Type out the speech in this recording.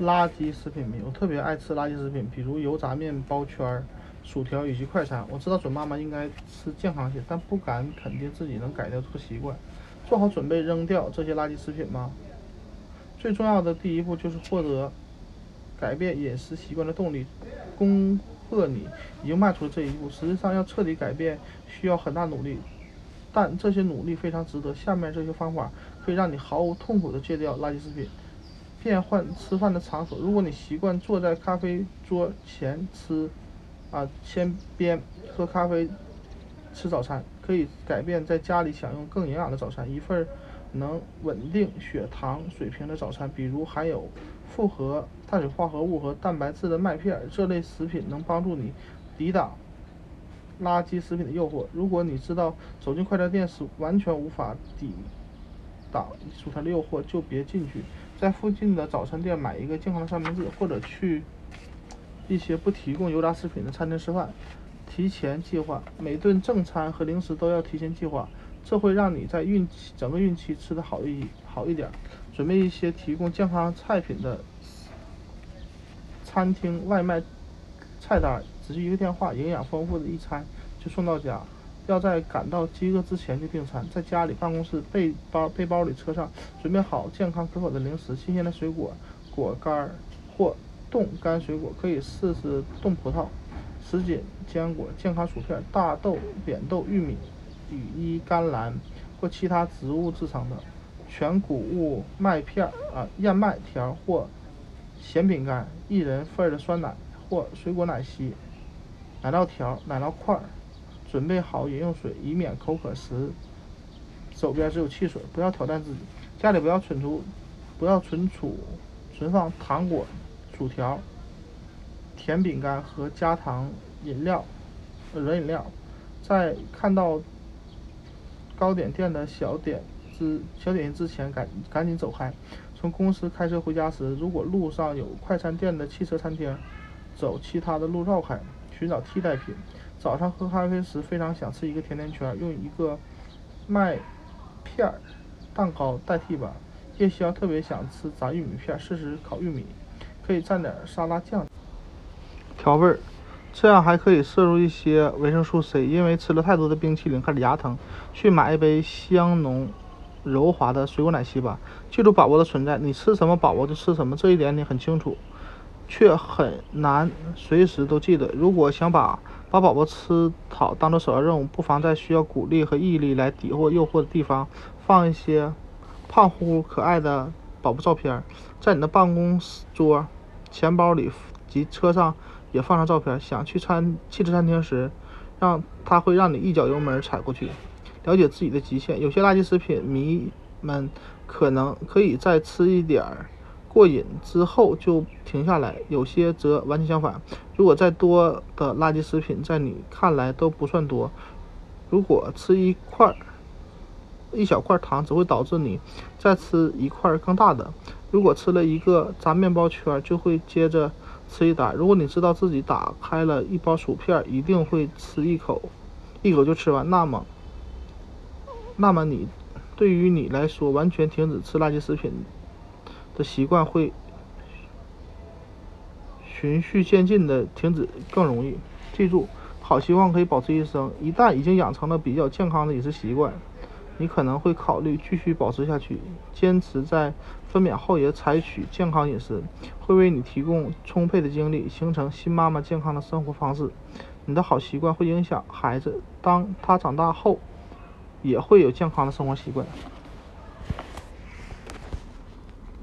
垃圾食品迷，我特别爱吃垃圾食品，比如油炸面包圈、薯条以及快餐。我知道准妈妈应该吃健康些，但不敢肯定自己能改掉这个习惯。做好准备扔掉这些垃圾食品吗？最重要的第一步就是获得改变饮食习惯的动力。恭贺你已经迈出了这一步。实际上，要彻底改变需要很大努力，但这些努力非常值得。下面这些方法可以让你毫无痛苦地戒掉垃圾食品。变换吃饭的场所。如果你习惯坐在咖啡桌前吃，啊，先边喝咖啡吃早餐，可以改变在家里享用更营养的早餐。一份能稳定血糖水平的早餐，比如含有复合碳水化合物和蛋白质的麦片，这类食品能帮助你抵挡垃圾食品的诱惑。如果你知道走进快餐店是完全无法抵挡薯条的诱惑，就别进去。在附近的早餐店买一个健康的三明治，或者去一些不提供油炸食品的餐厅吃饭。提前计划每顿正餐和零食都要提前计划，这会让你在孕期整个孕期吃的好一好一点。准备一些提供健康菜品的餐厅外卖菜单，只需一个电话，营养丰富的一餐就送到家。要在感到饥饿之前就订餐，在家里、办公室、背包、背包里、车上准备好健康可口的零食、新鲜的水果、果干或冻干水果，可以试试冻葡萄、什锦坚果、健康薯片、大豆、扁豆、玉米、羽衣甘蓝或其他植物制成的全谷物麦片啊燕麦条或咸饼干、一人份的酸奶或水果奶昔、奶酪条、奶酪块。准备好饮用水，以免口渴时手边只有汽水。不要挑战自己，家里不要存储，不要存储存放糖果、薯条、甜饼干和加糖饮料、软饮料。在看到糕点店的小点之小点心之前，赶赶紧走开。从公司开车回家时，如果路上有快餐店的汽车餐厅，走其他的路绕开，寻找替代品。早上喝咖啡时，非常想吃一个甜甜圈，用一个麦片蛋糕代替吧。夜宵特别想吃炸玉米片，试试烤玉米，可以蘸点沙拉酱调味儿，这样还可以摄入一些维生素 C。因为吃了太多的冰淇淋开始牙疼，去买一杯香浓柔滑的水果奶昔吧。记住宝宝的存在，你吃什么宝宝就吃什么，这一点你很清楚，却很难随时都记得。如果想把把宝宝吃好当做首要任务，不妨在需要鼓励和毅力来抵获诱惑的地方放一些胖乎乎可爱的宝宝照片，在你的办公桌、钱包里及车上也放上照片。想去餐汽车餐厅时，让他会让你一脚油门踩过去。了解自己的极限，有些垃圾食品迷们可能可以再吃一点儿。过瘾之后就停下来，有些则完全相反。如果再多的垃圾食品在你看来都不算多，如果吃一块一小块糖，只会导致你再吃一块更大的。如果吃了一个炸面包圈，就会接着吃一打。如果你知道自己打开了一包薯片，一定会吃一口，一口就吃完，那么，那么你对于你来说，完全停止吃垃圾食品。的习惯会循序渐进的停止更容易。记住，好习惯可以保持一生。一旦已经养成了比较健康的饮食习惯，你可能会考虑继续保持下去。坚持在分娩后也采取健康饮食，会为你提供充沛的精力，形成新妈妈健康的生活方式。你的好习惯会影响孩子，当他长大后也会有健康的生活习惯。